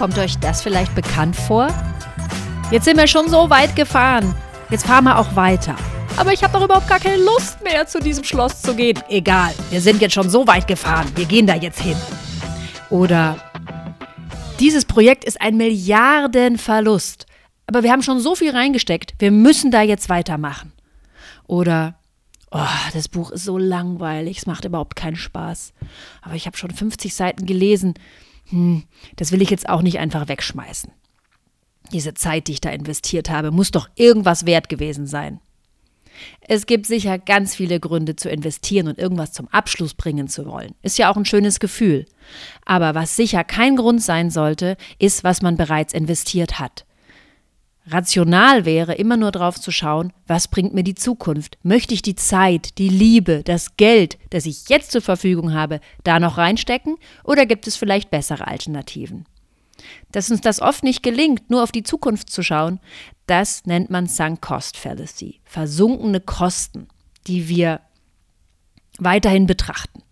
Kommt euch das vielleicht bekannt vor? Jetzt sind wir schon so weit gefahren. Jetzt fahren wir auch weiter. Aber ich habe doch überhaupt gar keine Lust mehr, zu diesem Schloss zu gehen. Egal, wir sind jetzt schon so weit gefahren. Wir gehen da jetzt hin. Oder dieses Projekt ist ein Milliardenverlust. Aber wir haben schon so viel reingesteckt. Wir müssen da jetzt weitermachen. Oder Oh, das Buch ist so langweilig, es macht überhaupt keinen Spaß. Aber ich habe schon 50 Seiten gelesen. Hm, das will ich jetzt auch nicht einfach wegschmeißen. Diese Zeit, die ich da investiert habe, muss doch irgendwas wert gewesen sein. Es gibt sicher ganz viele Gründe zu investieren und irgendwas zum Abschluss bringen zu wollen. Ist ja auch ein schönes Gefühl. Aber was sicher kein Grund sein sollte, ist, was man bereits investiert hat. Rational wäre, immer nur drauf zu schauen, was bringt mir die Zukunft? Möchte ich die Zeit, die Liebe, das Geld, das ich jetzt zur Verfügung habe, da noch reinstecken? Oder gibt es vielleicht bessere Alternativen? Dass uns das oft nicht gelingt, nur auf die Zukunft zu schauen, das nennt man Sunk Cost Fallacy, versunkene Kosten, die wir weiterhin betrachten.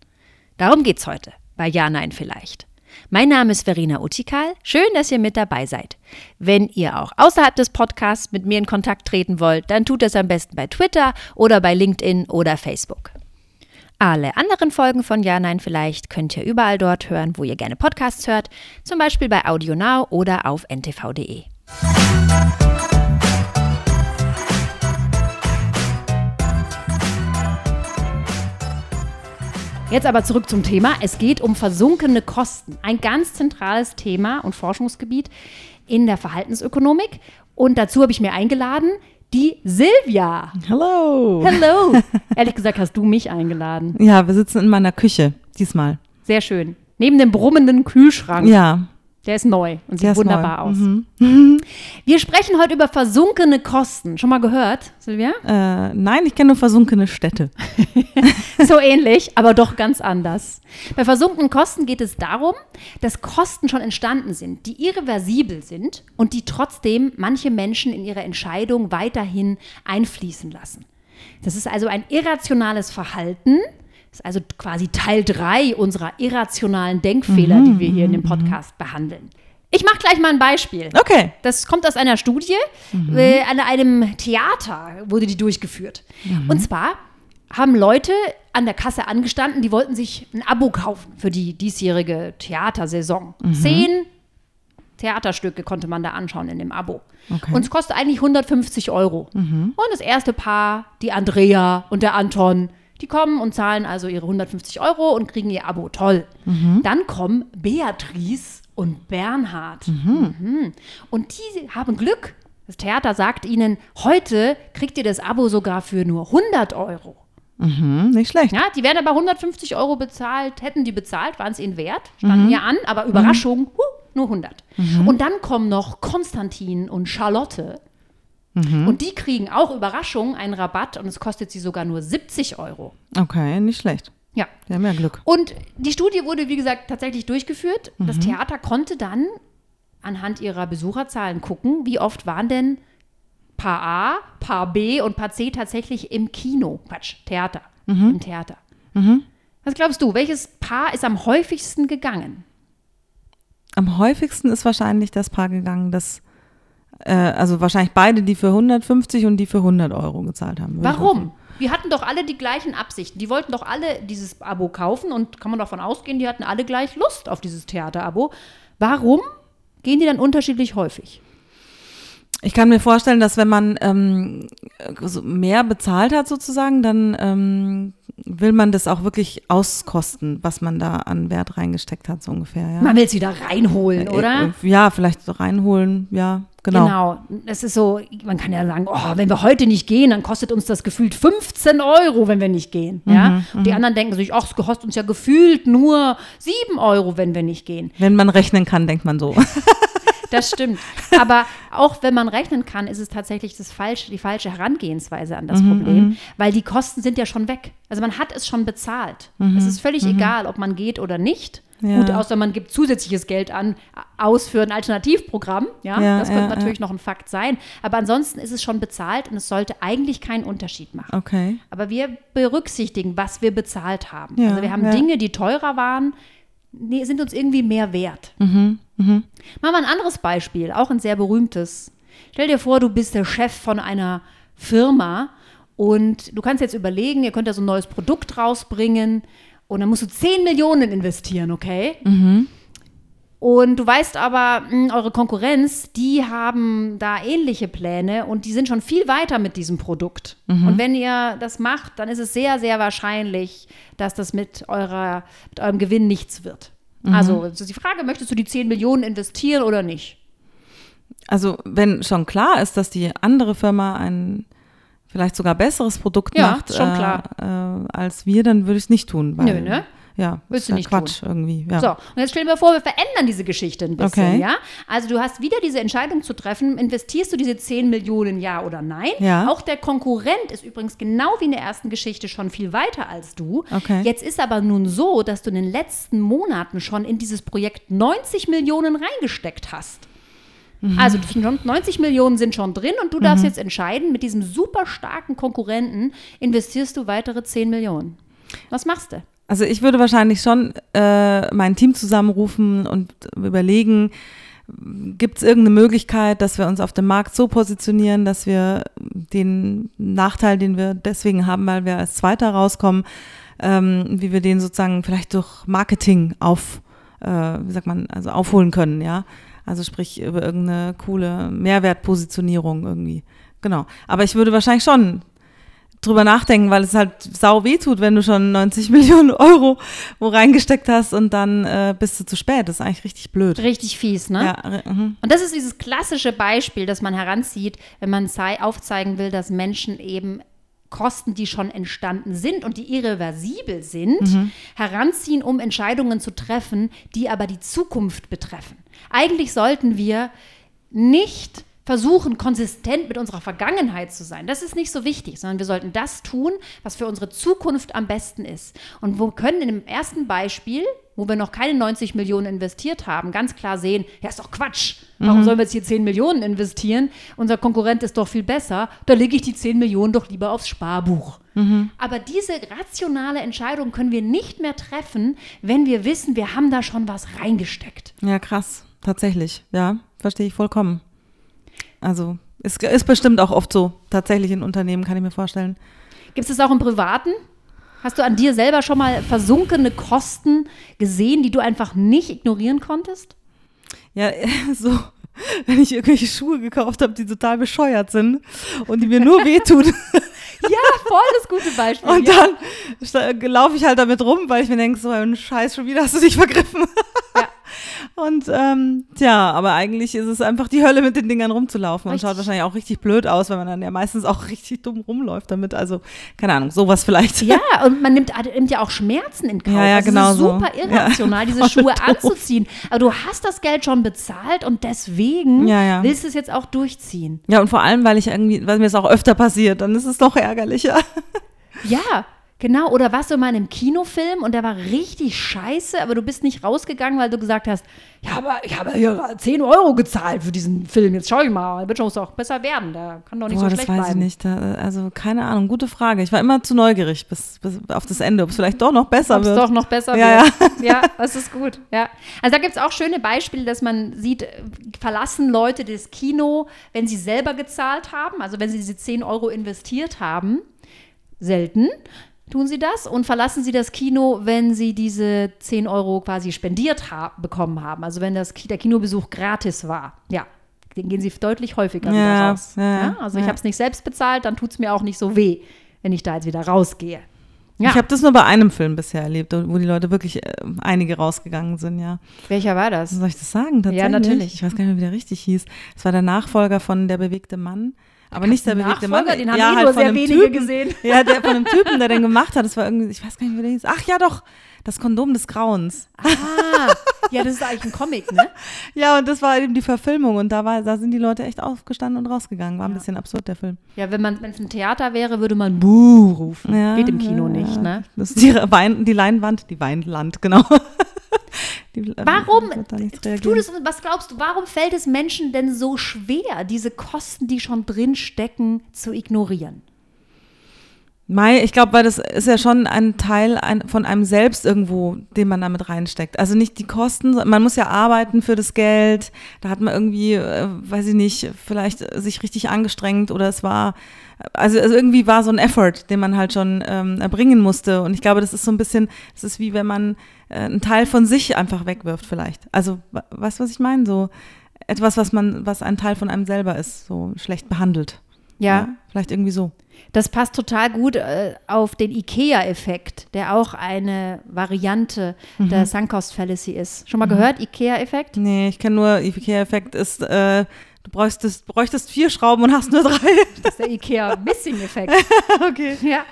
Darum geht's heute bei Ja, Nein vielleicht. Mein Name ist Verena Utikal. Schön, dass ihr mit dabei seid. Wenn ihr auch außerhalb des Podcasts mit mir in Kontakt treten wollt, dann tut das am besten bei Twitter oder bei LinkedIn oder Facebook. Alle anderen Folgen von Ja, Nein, vielleicht könnt ihr überall dort hören, wo ihr gerne Podcasts hört, zum Beispiel bei AudioNow oder auf ntv.de. Jetzt aber zurück zum Thema. Es geht um versunkene Kosten. Ein ganz zentrales Thema und Forschungsgebiet in der Verhaltensökonomik. Und dazu habe ich mir eingeladen die Silvia. Hallo. Hallo. Ehrlich gesagt hast du mich eingeladen. Ja, wir sitzen in meiner Küche diesmal. Sehr schön. Neben dem brummenden Kühlschrank. Ja, Der ist neu und sieht wunderbar neu. aus. Mhm. Wir sprechen heute über versunkene Kosten. Schon mal gehört, Silvia? Äh, nein, ich kenne nur versunkene Städte. So ähnlich, aber doch ganz anders. Bei versunkenen Kosten geht es darum, dass Kosten schon entstanden sind, die irreversibel sind und die trotzdem manche Menschen in ihre Entscheidung weiterhin einfließen lassen. Das ist also ein irrationales Verhalten. Das ist also quasi Teil 3 unserer irrationalen Denkfehler, die wir hier in dem Podcast behandeln. Ich mache gleich mal ein Beispiel. Okay. Das kommt aus einer Studie, äh, an einem Theater wurde die durchgeführt. Und zwar haben Leute an der Kasse angestanden, die wollten sich ein Abo kaufen für die diesjährige Theatersaison. Zehn Theaterstücke konnte man da anschauen in dem Abo. Okay. Und es kostet eigentlich 150 Euro. Und das erste Paar, die Andrea und der Anton, die kommen und zahlen also ihre 150 Euro und kriegen ihr Abo. Toll. Dann kommen Beatrice und Bernhard. Mhm. Und die haben Glück. Das Theater sagt ihnen, heute kriegt ihr das Abo sogar für nur 100 Euro. Mhm, nicht schlecht. Ja, die werden aber 150 Euro bezahlt, hätten die bezahlt, waren es ihnen wert, standen ja an, aber Überraschung, huh, nur 100. Und dann kommen noch Konstantin und Charlotte. Und die kriegen auch Überraschung einen Rabatt und es kostet sie sogar nur 70 Euro. Okay, nicht schlecht. Ja. Wir haben ja Glück. Und die Studie wurde, wie gesagt, tatsächlich durchgeführt. Das Theater konnte dann anhand ihrer Besucherzahlen gucken, wie oft waren denn Paar A, Paar B und Paar C tatsächlich im Kino. Quatsch, Theater. Im Theater. Was glaubst du, welches Paar ist am häufigsten gegangen? Am häufigsten ist wahrscheinlich das Paar gegangen, das, äh, also wahrscheinlich beide, die für 150 und die für 100 Euro gezahlt haben. Warum? Wir hatten doch alle die gleichen Absichten. Die wollten doch alle dieses Abo kaufen und kann man davon ausgehen, die hatten alle gleich Lust auf dieses Theaterabo. Warum gehen die dann unterschiedlich häufig? Ich kann mir vorstellen, dass wenn man ähm, mehr bezahlt hat sozusagen, dann ähm, will man das auch wirklich auskosten, was man da an Wert reingesteckt hat, so ungefähr. Ja, Man will es wieder reinholen, oder? Äh, Ja, vielleicht so reinholen, ja, genau. Genau. Das ist so, man kann ja sagen, oh, wenn wir heute nicht gehen, dann kostet uns das gefühlt 15 Euro, wenn wir nicht gehen. Ja? Und die anderen denken sich, ach, es kostet uns ja gefühlt nur 7 Euro, wenn wir nicht gehen. Wenn man rechnen kann, denkt man so. Das stimmt. Aber auch wenn man rechnen kann, ist es tatsächlich das falsche, die falsche Herangehensweise an das Problem, weil die Kosten sind ja schon weg. Also man hat es schon bezahlt. Es ist völlig egal, ob man geht oder nicht. Ja. Gut, außer man gibt zusätzliches Geld an, aus für ein Alternativprogramm. Ja, Ja, das könnte ja, natürlich noch ein Fakt sein. Aber ansonsten ist es schon bezahlt und es sollte eigentlich keinen Unterschied machen. Okay. Aber wir berücksichtigen, was wir bezahlt haben. Also wir haben. Dinge, die teurer waren, nee, sind uns irgendwie mehr wert. Mhm. Mhm. Machen wir ein anderes Beispiel, auch ein sehr berühmtes. Stell dir vor, du bist der Chef von einer Firma und du kannst jetzt überlegen, ihr könnt da so ein neues Produkt rausbringen und dann musst du 10 Millionen investieren, okay? Und du weißt aber, mh, eure Konkurrenz, die haben da ähnliche Pläne und die sind schon viel weiter mit diesem Produkt. Und wenn ihr das macht, dann ist es sehr, sehr wahrscheinlich, dass das mit, eurer, mit eurem Gewinn nichts wird. Also, es ist die Frage, möchtest du die 10 Millionen investieren oder nicht? Also wenn schon klar ist, dass die andere Firma ein vielleicht sogar besseres Produkt Ja, macht schon äh, klar. Äh, als wir, dann würde ich es nicht tun. Weil, Nö, ne? Ja, Willst ist du nicht Quatsch irgendwie. Ja. So, und jetzt stell dir mal vor, wir verändern diese Geschichte ein bisschen, Okay. ja? Also du hast wieder diese Entscheidung zu treffen, investierst du diese 10 Millionen ja oder nein? Ja. Auch der Konkurrent ist übrigens genau wie in der ersten Geschichte schon viel weiter als du. Okay. Jetzt ist aber nun so, dass du in den letzten Monaten schon in dieses Projekt 90 Millionen reingesteckt hast. Mhm. Also schon 90 Millionen sind schon drin und du darfst jetzt entscheiden, mit diesem super starken Konkurrenten investierst du weitere 10 Millionen. Was machst du? Also ich würde wahrscheinlich schon äh, mein Team zusammenrufen und überlegen, gibt es irgendeine Möglichkeit, dass wir uns auf dem Markt so positionieren, dass wir den Nachteil, den wir deswegen haben, weil wir als Zweiter rauskommen, ähm, wie wir den sozusagen vielleicht durch Marketing auf, äh, wie sagt man, also aufholen können, ja. Also sprich über irgendeine coole Mehrwertpositionierung irgendwie. Genau. Aber ich würde wahrscheinlich schon drüber nachdenken, weil es halt sau weh tut, wenn du schon 90 Millionen Euro wo reingesteckt hast und dann äh, bist du zu spät. Das ist eigentlich richtig blöd. Richtig fies, ne? Ja, mhm. Und das ist dieses klassische Beispiel, das man heranzieht, wenn man zei- aufzeigen will, dass Menschen eben Kosten, die schon entstanden sind und die irreversibel sind, heranziehen, um Entscheidungen zu treffen, die aber die Zukunft betreffen. Eigentlich sollten wir nicht versuchen, konsistent mit unserer Vergangenheit zu sein. Das ist nicht so wichtig, sondern wir sollten das tun, was für unsere Zukunft am besten ist. Und wir können in dem ersten Beispiel, wo wir noch keine 90 Millionen investiert haben, ganz klar sehen, ja, ist doch Quatsch. Warum sollen wir jetzt hier 10 Millionen investieren? Unser Konkurrent ist doch viel besser. Da lege ich die 10 Millionen doch lieber aufs Sparbuch. Aber diese rationale Entscheidung können wir nicht mehr treffen, wenn wir wissen, wir haben da schon was reingesteckt. ja, krass. Tatsächlich. Ja, verstehe ich vollkommen. Also ist, ist bestimmt auch oft so. Tatsächlich in Unternehmen, kann ich mir vorstellen. Gibt es das auch im Privaten? Hast du an dir selber schon mal versunkene Kosten gesehen, die du einfach nicht ignorieren konntest? Ja, so, wenn ich irgendwelche Schuhe gekauft habe, die total bescheuert sind und die mir nur wehtun. Ja, voll das gute Beispiel. Und ja. dann laufe ich halt damit rum, weil ich mir denke, so ein Scheiß, schon wieder hast du dich vergriffen. Ja. Und ähm, tja, aber eigentlich ist es einfach die Hölle, mit den Dingern rumzulaufen. Und Richtig. schaut wahrscheinlich auch richtig blöd aus, weil man dann ja meistens auch richtig dumm rumläuft damit. Also, keine Ahnung, sowas vielleicht. Ja, und man nimmt, nimmt ja auch Schmerzen in Kauf. Ja, ja, also genau es ist so. super irrational, Ja, diese Schuhe doof. anzuziehen. Aber du hast das Geld schon bezahlt und deswegen Ja, ja. willst du es jetzt auch durchziehen. Ja, und vor allem, weil ich irgendwie, weil mir es auch öfter passiert, dann ist es noch ärgerlicher. Ja, genau. Oder warst du mal in einem Kinofilm und der war richtig scheiße, aber du bist nicht rausgegangen, weil du gesagt hast, ja, aber ich habe hier 10 Euro gezahlt für diesen Film. Jetzt schau ich mal, wird schon auch besser werden. Der kann doch nicht Boah, so das schlecht weiß bleiben. ich nicht. Da, also, keine Ahnung, gute Frage. Ich war immer zu neugierig bis, bis auf das Ende, ob es vielleicht doch noch besser Ob es wird. doch noch besser Ja, wird. Ja. das ist gut. Ja. Also da gibt es auch schöne Beispiele, dass man sieht, verlassen Leute das Kino, wenn sie selber gezahlt haben, also wenn sie diese 10 Euro investiert haben. Selten tun sie das und verlassen sie das Kino, wenn sie diese 10 Euro quasi spendiert ha bekommen haben. Also wenn das der Kinobesuch gratis war. Ja. Den gehen sie deutlich häufiger Ja, raus. ja, ja, also ich ja. habe es nicht selbst bezahlt, dann tut es mir auch nicht so weh, wenn ich da jetzt wieder rausgehe. Ja. Ich habe das nur bei einem Film bisher erlebt, wo die Leute wirklich äh, einige rausgegangen sind, ja. Welcher war das? Soll ich das sagen? Tatsächlich? natürlich. Ich weiß gar nicht mehr, wie der richtig hieß. Es war der Nachfolger von Der bewegte Mann. Aber nicht der bewegte Mann. Den haben ja, eh halt nur von sehr einem wenige Typen. gesehen. Ja, der von dem Typen, der den gemacht hat. Das war irgendwie, ich weiß gar nicht, wie der hieß. Ach ja, doch. Das Kondom des Grauens. Ah, ja, das ist eigentlich ein Comic, ne? Ja, und das war eben die Verfilmung. Und da, war, da sind die Leute echt aufgestanden und rausgegangen. War ein bisschen absurd, der Film. Ja, wenn man, wenn es ein Theater wäre, würde man Buh rufen. Ja, Geht im Kino ja, nicht, ne? Das ist die, Wein, die Leinwand, die Weinland, genau. Die, äh, Warum, tu das, was glaubst du, warum fällt es Menschen denn so schwer, diese Kosten, die schon drin stecken, zu ignorieren? Mai, ich glaube, weil das ist ja schon ein Teil ein, von einem selbst irgendwo, den man damit reinsteckt. Also nicht die Kosten, man muss ja arbeiten für das Geld. Da hat man irgendwie, äh, weiß ich nicht, vielleicht sich richtig angestrengt oder es war, also, also irgendwie war so ein Effort, den man halt schon ähm, erbringen musste. Und ich glaube, das ist so ein bisschen, das ist wie wenn man äh, einen Teil von sich einfach wegwirft vielleicht. Also, weißt du, was ich meine? So etwas, was man, was ein Teil von einem selber ist, so schlecht behandelt. Ja. ja vielleicht irgendwie so. Das passt total gut äh, auf den IKEA-Effekt, der auch eine Variante Mhm. der Sunkost-Fallacy ist. Schon mal gehört, IKEA-Effekt? Nee, ich kenne nur, IKEA-Effekt ist, äh, du bräuchtest, bräuchtest vier Schrauben und hast nur drei. Das ist der IKEA-Missing-Effekt. okay. Ja.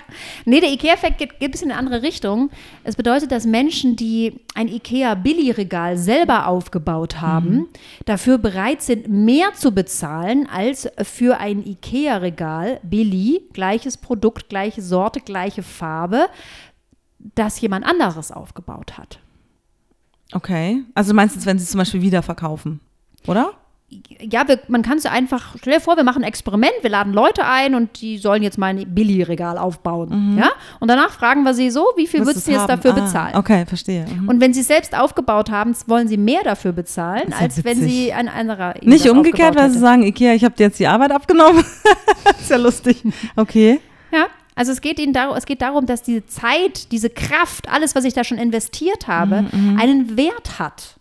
Nee, der IKEA-Effekt geht, geht ein bisschen in eine andere Richtung. Es bedeutet, dass Menschen, die ein IKEA-Billigregal selber aufgebaut haben, dafür bereit sind, mehr zu bezahlen als für ein IKEA-Regal, Billy, gleiches Produkt, gleiche Sorte, gleiche Farbe, das jemand anderes aufgebaut hat. Okay. Also du meinst wenn sie es zum Beispiel wieder verkaufen, oder? Ja, wir, man kann es einfach, stell dir vor, wir machen ein Experiment, wir laden Leute ein und die sollen jetzt mal ein Billy-Regal aufbauen. Ja? Und danach fragen wir sie so, wie viel würdest du jetzt dafür ah, bezahlen? Okay, verstehe. Mhm. Und wenn sie es selbst aufgebaut haben, wollen sie mehr dafür bezahlen, ja als wenn witzig. sie ein anderer Nicht umgekehrt, weil sie sagen, Ikea, ich habe dir jetzt die Arbeit abgenommen. ist ja lustig. Okay. Ja, also es geht ihnen darum, es geht darum, dass diese Zeit, diese Kraft, alles, was ich da schon investiert habe, Mhm, einen Wert hat.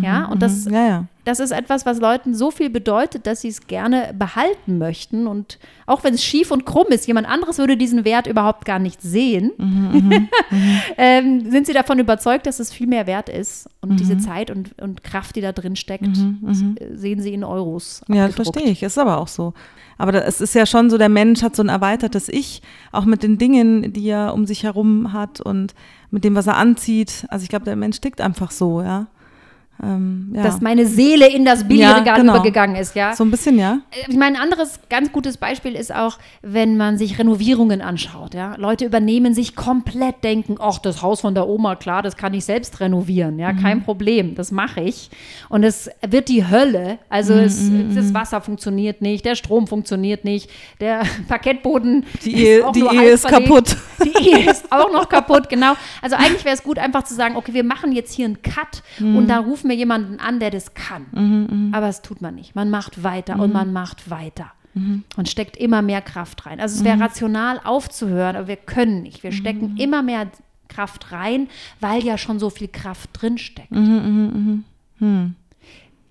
ja, und das, Ja, ja. Das ist etwas, was Leuten so viel bedeutet, dass sie es gerne behalten möchten. Und auch wenn es schief und krumm ist, jemand anderes würde diesen Wert überhaupt gar nicht sehen, Mhm, ähm, sind sie davon überzeugt, dass es viel mehr wert ist. Und Mhm. diese Zeit und, und Kraft, die da drin steckt, sehen sie in Euros. Ja, das verstehe ich. Ist aber auch so. Aber es ist ja schon so, der Mensch hat so ein erweitertes Ich, auch mit den Dingen, die er um sich herum hat und mit dem, was er anzieht. Also ich glaube, der Mensch tickt einfach so, ja. Ähm, ja. Dass meine Seele in das Billigregal Ja, genau. übergegangen ist, ja. so ein bisschen, ja. Ich meine, ein anderes ganz gutes Beispiel ist auch, wenn man sich Renovierungen anschaut. Ja? Leute übernehmen sich komplett, denken, ach, das Haus von der Oma, klar, das kann ich selbst renovieren. Ja, kein Problem, das mache ich. Und es wird die Hölle. Also es, das Wasser funktioniert nicht, der Strom funktioniert nicht, der Parkettboden Die ist Ehe, auch die Ehe ist kaputt. Die Ehe ist auch noch kaputt, genau. Also eigentlich wäre es gut, einfach zu sagen, okay, wir machen jetzt hier einen Cut Mhm. und da rufen wir jemanden an, der das kann. Aber es tut man nicht. Man macht weiter Mhm. und man macht weiter. Und steckt immer mehr Kraft rein. Also es wäre Mhm. rational aufzuhören, aber wir können nicht. Wir stecken immer mehr Kraft rein, weil ja schon so viel Kraft drin steckt. Mhm, Hm.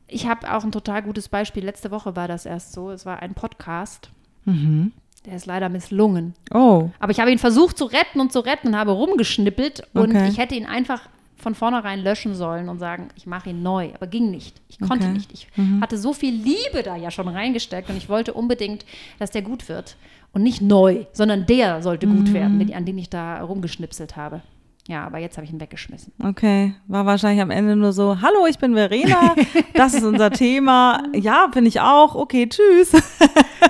Ich habe auch ein total gutes Beispiel. Letzte Woche war das erst so. Es war ein Podcast. Der ist leider misslungen. Oh, Aber ich habe ihn versucht zu retten und zu retten und habe rumgeschnippelt und Okay. ich hätte ihn einfach von vornherein löschen sollen und sagen, ich mache ihn neu. Aber ging nicht. Ich konnte Okay. nicht. Ich hatte so viel Liebe da ja schon reingesteckt und ich wollte unbedingt, dass der gut wird. Und nicht neu, sondern der sollte gut werden, mit, an dem ich da rumgeschnipselt habe. Ja, aber jetzt habe ich ihn weggeschmissen. okay. War wahrscheinlich am Ende nur so, hallo, ich bin Verena, das ist unser Thema. Ja, finde ich auch. Okay, tschüss.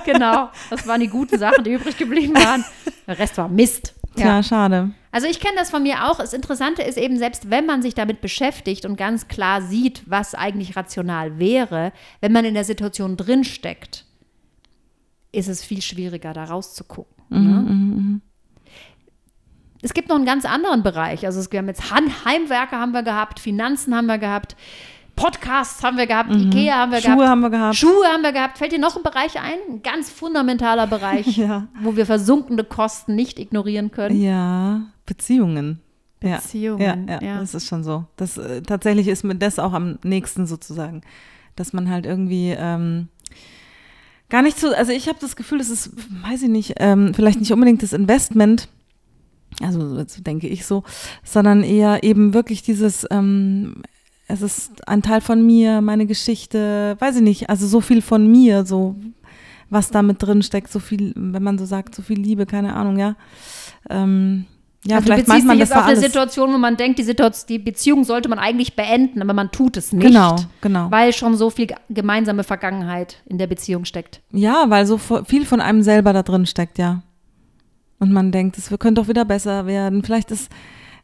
Genau, das waren die guten Sachen, die übrig geblieben waren. Der Rest war Mist. Tja, schade. Also ich kenne das von mir auch. Das Interessante ist eben, selbst wenn man sich damit beschäftigt und ganz klar sieht, was eigentlich rational wäre, wenn man in der Situation drinsteckt, ist es viel schwieriger, da rauszugucken. ne? Es gibt noch einen ganz anderen Bereich. Also es, wir haben jetzt Han- Heimwerke haben wir gehabt, Finanzen haben wir gehabt, Podcasts haben wir gehabt, Ikea haben wir Schuhe gehabt. haben wir gehabt. Schuhe haben wir gehabt. Fällt dir noch ein Bereich ein? Ein ganz fundamentaler Bereich, Ja. wo wir versunkene Kosten nicht ignorieren können. Ja, Beziehungen. Beziehungen, Ja, ja, ja. das ist schon so. Das, äh, tatsächlich ist mir das auch am nächsten sozusagen, dass man halt irgendwie ähm, gar nicht so, also ich habe das Gefühl, das ist, weiß ich nicht, ähm, vielleicht nicht unbedingt das Investment, also denke ich so, sondern eher eben wirklich dieses, ähm, es ist ein Teil von mir, meine Geschichte, weiß ich nicht, also so viel von mir, so was da mit drin steckt, so viel, wenn man so sagt, so viel Liebe, keine Ahnung, ja. Ähm, ja, also vielleicht du beziehst man dich das jetzt auf war eine alles. Situation, wo man denkt, die, Situation, die Beziehung sollte man eigentlich beenden, aber man tut es nicht. Genau, genau. Weil schon so viel gemeinsame Vergangenheit in der Beziehung steckt. Ja, weil so viel von einem selber da drin steckt, ja. Und man denkt, es könnte doch wieder besser werden. Vielleicht ist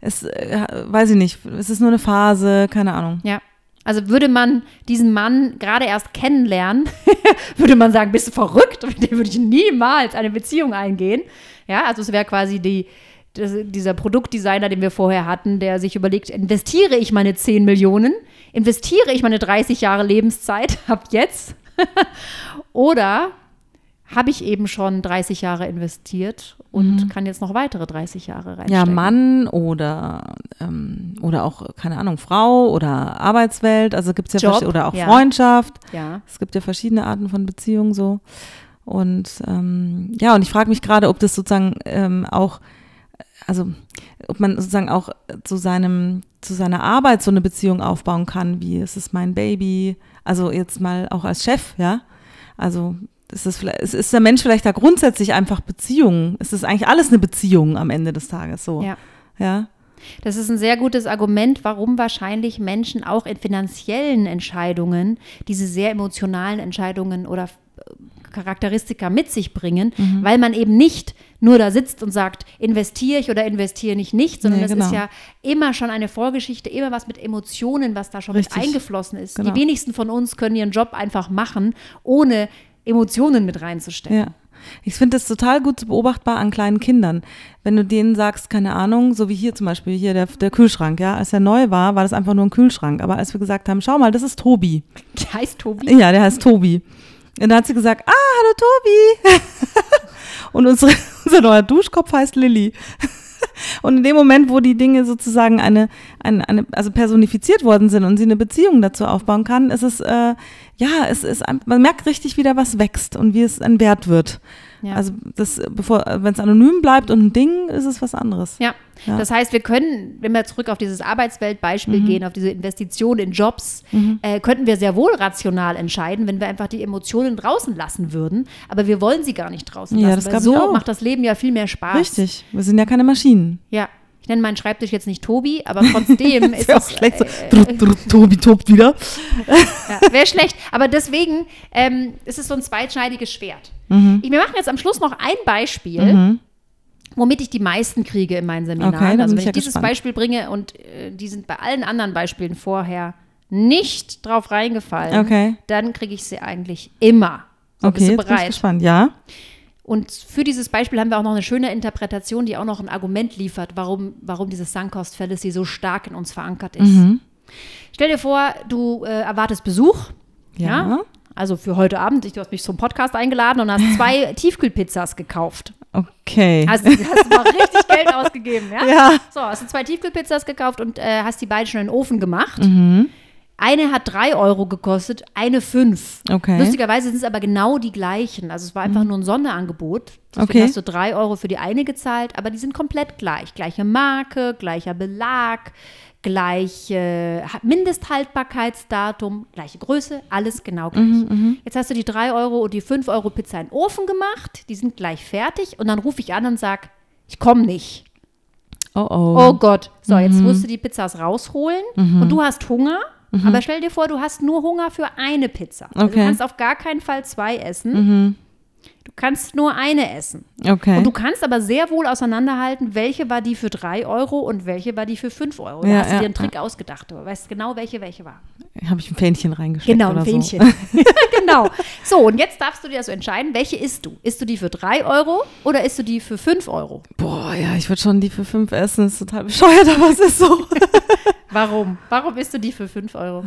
es, äh, weiß ich nicht, es ist nur eine Phase, keine Ahnung. Ja. Also würde man diesen Mann gerade erst kennenlernen, würde man sagen, bist du verrückt? Mit dem würde ich niemals eine Beziehung eingehen. Ja, also es wäre quasi die, das, dieser Produktdesigner, den wir vorher hatten, der sich überlegt, investiere ich meine 10 Millionen, investiere ich meine 30 Jahre Lebenszeit ab jetzt oder habe ich eben schon 30 Jahre investiert und mhm. kann jetzt noch weitere 30 Jahre reinstecken. Ja, Mann oder, ähm, oder auch, keine Ahnung, Frau oder Arbeitswelt, also gibt es ja Job, oder auch ja. Freundschaft. Ja. Es gibt ja verschiedene Arten von Beziehungen so. Und ähm, ja, und ich frage mich gerade, ob das sozusagen ähm, auch, also ob man sozusagen auch zu seinem, zu seiner Arbeit so eine Beziehung aufbauen kann, wie es ist mein Baby, also jetzt mal auch als Chef, ja. Also ist, vielleicht, ist der Mensch vielleicht da grundsätzlich einfach Beziehungen? Ist das eigentlich alles eine Beziehung am Ende des Tages so? Ja. Ja. Das ist ein sehr gutes Argument, warum wahrscheinlich Menschen auch in finanziellen Entscheidungen diese sehr emotionalen Entscheidungen oder äh, Charakteristika mit sich bringen, Mhm. weil man eben nicht nur da sitzt und sagt, investiere ich oder investiere ich nicht, sondern Nee, das genau. ist ja immer schon eine Vorgeschichte, immer was mit Emotionen, was da schon Richtig. mit eingeflossen ist. Genau. Die wenigsten von uns können ihren Job einfach machen, ohne Emotionen mit reinzustecken. Ja. Ich finde das total gut beobachtbar an kleinen Kindern. Wenn du denen sagst, keine Ahnung, so wie hier zum Beispiel, hier der, der Kühlschrank, ja, als er neu war, war das einfach nur ein Kühlschrank. Aber als wir gesagt haben, schau mal, das ist Tobi. Die heißt Tobi. Ja, der heißt Tobi. Und dann hat sie gesagt, ah, hallo Tobi. Und unsere, unser neuer Duschkopf heißt Lilly. Und in dem Moment, wo die Dinge sozusagen eine, eine, eine, also personifiziert worden sind und sie eine Beziehung dazu aufbauen kann, ist es, äh, ja, es ist, man merkt richtig wieder, was wächst und wie es ein Wert wird. Ja. Also das, bevor, wenn es anonym bleibt und ein Ding, ist es was anderes. Ja. Ja. das heißt, wir können, wenn wir zurück auf dieses Mhm. Arbeitsweltbeispiel gehen, auf diese Investition in Jobs, äh, könnten wir sehr wohl rational entscheiden, wenn wir einfach die Emotionen draußen lassen würden. Aber wir wollen sie gar nicht draußen Ja, lassen, das weil so auch. macht das Leben ja viel mehr Spaß. Richtig. Wir sind ja keine Maschinen. Ja. Ich nenne meinen Schreibtisch jetzt nicht Tobi, aber trotzdem ist auch es schlecht. So. äh, Tobi tobt wieder. Ja, Wäre schlecht. Aber deswegen ähm, ist es so ein zweischneidiges Schwert. Mhm. Ich, wir machen jetzt am Schluss noch ein Beispiel, womit ich die meisten kriege in meinen Seminaren. Okay, also wenn ich ja dieses gespannt. Beispiel bringe und äh, die sind bei allen anderen Beispielen vorher nicht drauf reingefallen, Okay. dann kriege ich sie eigentlich immer. So, Okay, bist du jetzt bin ich bereit? gespannt. Ja. Und für dieses Beispiel haben wir auch noch eine schöne Interpretation, die auch noch ein Argument liefert, warum, warum dieses Sunk-Cost Fallacy so stark in uns verankert ist. Mhm. Stell dir vor, du äh, erwartest Besuch. Ja. Also für heute Abend, ich, du hast mich zum Podcast eingeladen und hast zwei Tiefkühlpizzas gekauft. Okay. Hast, hast mal richtig Geld ausgegeben, ja? ja. So, hast du zwei Tiefkühlpizzas gekauft und äh, hast die beiden schon in den Ofen gemacht. Mhm. Eine hat drei Euro gekostet, eine fünf. Okay. Lustigerweise sind es aber genau die gleichen. Also es war einfach nur ein Sonderangebot. Deswegen Okay. hast du drei Euro für die eine gezahlt, aber die sind komplett gleich. Gleiche Marke, gleicher Belag, gleiche Ha- Mindesthaltbarkeitsdatum, gleiche Größe, alles genau gleich. Mhm, Jetzt hast du die drei Euro und die fünf Euro Pizza in den Ofen gemacht. Die sind gleich fertig. Und dann rufe ich an und sage, ich komme nicht. Oh oh. Oh Gott. So, jetzt musst du die Pizzas rausholen und du hast Hunger. Aber stell dir vor, du hast nur Hunger für eine Pizza. Also Du Okay. kannst auf gar keinen Fall zwei essen. Du kannst nur eine essen. Okay. Und du kannst aber sehr wohl auseinanderhalten, welche war die für drei Euro und welche war die für fünf Euro. Da Ja, hast du ja, dir einen Trick ausgedacht. Du weißt genau, welche welche war. Habe ich ein Fähnchen reingesteckt Genau, ein Fähnchen. so. genau. So, und jetzt darfst du dir also entscheiden, welche isst du? Isst du die für drei Euro oder isst du die für fünf Euro? Boah, ja, ich würde schon die für fünf essen. Das ist total bescheuert, aber es ist so. Warum? Warum isst du die für fünf Euro?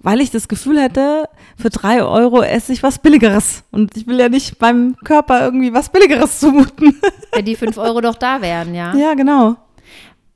Weil ich das Gefühl hätte, für drei Euro esse ich was Billigeres. Und ich will ja nicht meinem Körper irgendwie was Billigeres zumuten. Wenn die fünf Euro doch da wären, ja? ja, genau.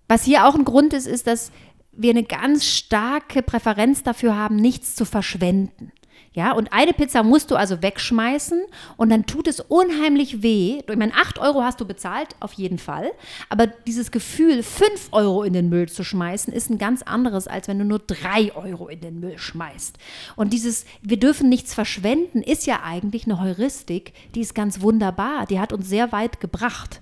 Was hier auch ein Grund ist, ist, dass wir eine ganz starke Präferenz dafür haben, nichts zu verschwenden. Ja, und eine Pizza musst du also wegschmeißen und dann tut es unheimlich weh. Ich meine, 8 Euro hast du bezahlt, auf jeden Fall. Aber dieses Gefühl, 5 Euro in den Müll zu schmeißen, ist ein ganz anderes, als wenn du nur 3 Euro in den Müll schmeißt. Und dieses, wir dürfen nichts verschwenden, ist ja eigentlich eine Heuristik, die ist ganz wunderbar. Die hat uns sehr weit gebracht.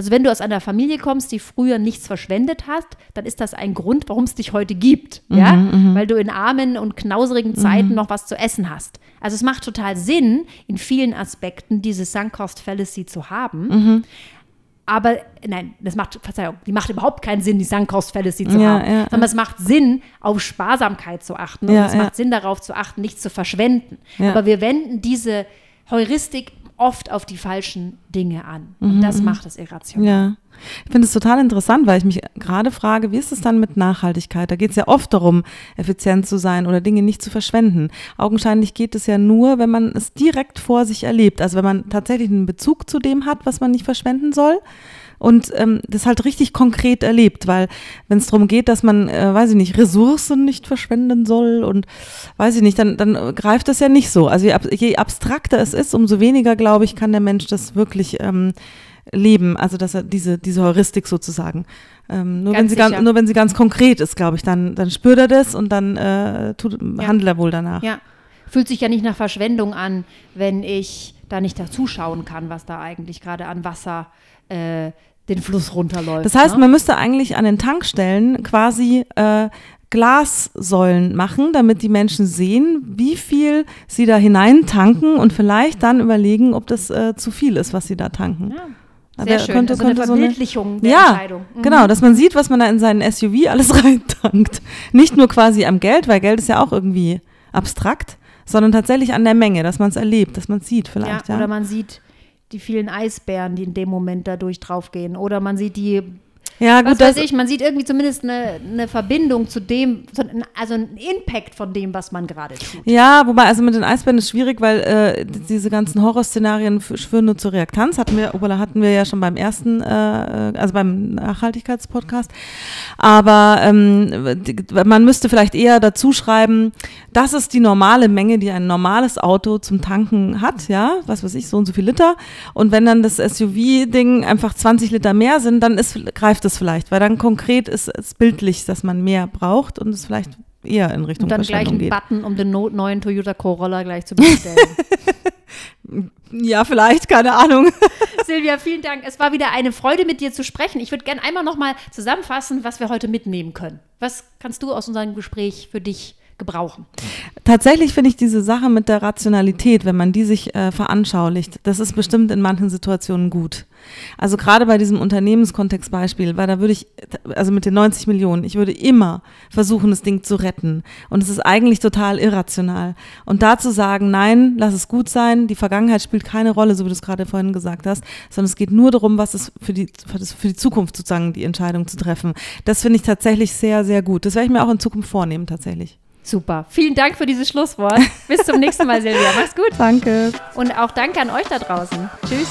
Also wenn du aus einer Familie kommst, die früher nichts verschwendet hat, dann ist das ein Grund, warum es dich heute gibt, ja, weil du in armen und knauserigen Zeiten noch was zu essen hast. Also es macht total Sinn, in vielen Aspekten diese Sunk Cost Fallacy zu haben. aber nein, das macht, Verzeihung, die macht überhaupt keinen Sinn, die Sunk-Cost-Fallacy zu Ja, haben. ja, sondern es macht Sinn, auf Sparsamkeit zu achten. Und Ja, es ja. macht Sinn, darauf zu achten, nichts zu verschwenden. Ja. Aber wir wenden diese Heuristik oft auf die falschen Dinge an. Mhm, Und das macht es irrational. Ja. Ich finde es total interessant, weil ich mich gerade frage, wie ist es dann mit Nachhaltigkeit? Da geht es ja oft darum, effizient zu sein oder Dinge nicht zu verschwenden. Augenscheinlich geht es ja nur, wenn man es direkt vor sich erlebt. Also wenn man tatsächlich einen Bezug zu dem hat, was man nicht verschwenden soll. Und ähm, das halt richtig konkret erlebt, weil wenn es darum geht, dass man, äh, weiß ich nicht, Ressourcen nicht verschwenden soll und weiß ich nicht, dann, dann greift das ja nicht so. Also je, je abstrakter es ist, umso weniger, glaube ich, kann der Mensch das wirklich ähm, leben. Also dass er diese, diese Heuristik sozusagen. Ähm, nur, Ganz wenn sie ganz, nur wenn sie ganz konkret ist, glaube ich, dann, dann spürt er das und dann äh, tut, handelt er wohl danach. Ja. Fühlt sich ja nicht nach Verschwendung an, wenn ich da nicht dazuschauen kann, was da eigentlich gerade an Wasser äh, den Fluss runterläuft. Das heißt, ne? man müsste eigentlich an den Tankstellen quasi äh, Glassäulen machen, damit die Menschen sehen, wie viel sie da hinein tanken und vielleicht dann überlegen, ob das äh, zu viel ist, was sie da tanken. Ja. Sehr schön. könnte- also eine könnte so eine- Verbildlichung der Ja, Entscheidung. Mhm. Genau, dass man sieht, was man da in seinen SUV alles reintankt. Nicht nur quasi am Geld, weil Geld ist ja auch irgendwie abstrakt, sondern tatsächlich an der Menge, dass man es erlebt, dass man es sieht Ja, vielleicht. Ja, Oder man sieht die vielen Eisbären, die in dem Moment dadurch draufgehen. Oder man sieht die, ja was gut, weiß das, ich, man sieht irgendwie zumindest eine, eine Verbindung zu dem, also einen Impact von dem, was man gerade tut. Ja, wobei, also mit den Eisbären ist schwierig, weil äh, diese ganzen Horrorszenarien führen nur zur Reaktanz. Hatten wir, oder hatten wir ja schon beim ersten, äh, also beim Nachhaltigkeitspodcast. Aber ähm, man müsste vielleicht eher dazu schreiben, das ist die normale Menge, die ein normales Auto zum Tanken hat, ja, was weiß ich, so und so viel Liter. Und wenn dann das SUV-Ding einfach 20 Liter mehr sind, dann ist, greift es vielleicht, weil dann konkret ist es bildlich, dass man mehr braucht und es vielleicht eher in Richtung Und dann gleich einen geht. Button, um den neuen Toyota Corolla gleich zu bestellen. Ja, vielleicht, keine Ahnung. Silvia, vielen Dank. Es war wieder eine Freude, mit dir zu sprechen. Ich würde gerne einmal nochmal zusammenfassen, was wir heute mitnehmen können. Was kannst du aus unserem Gespräch für dich gebrauchen? Tatsächlich finde ich diese Sache mit der Rationalität, wenn man die sich äh, veranschaulicht, das ist bestimmt in manchen Situationen gut. Also gerade bei diesem Unternehmenskontextbeispiel, weil da würde ich, also mit den 90 Millionen, ich würde immer versuchen, das Ding zu retten. Und es ist eigentlich total irrational. Und da zu sagen, nein, lass es gut sein, die Vergangenheit spielt keine Rolle, so wie du es gerade vorhin gesagt hast, sondern es geht nur darum, was ist für die, für für die Zukunft sozusagen die Entscheidung zu treffen. Das finde ich tatsächlich sehr, sehr gut. Das werde ich mir auch in Zukunft vornehmen, tatsächlich. Super. Vielen Dank für dieses Schlusswort. Bis zum nächsten Mal, Silvia. Mach's gut. Danke. Und auch danke an euch da draußen. Tschüss.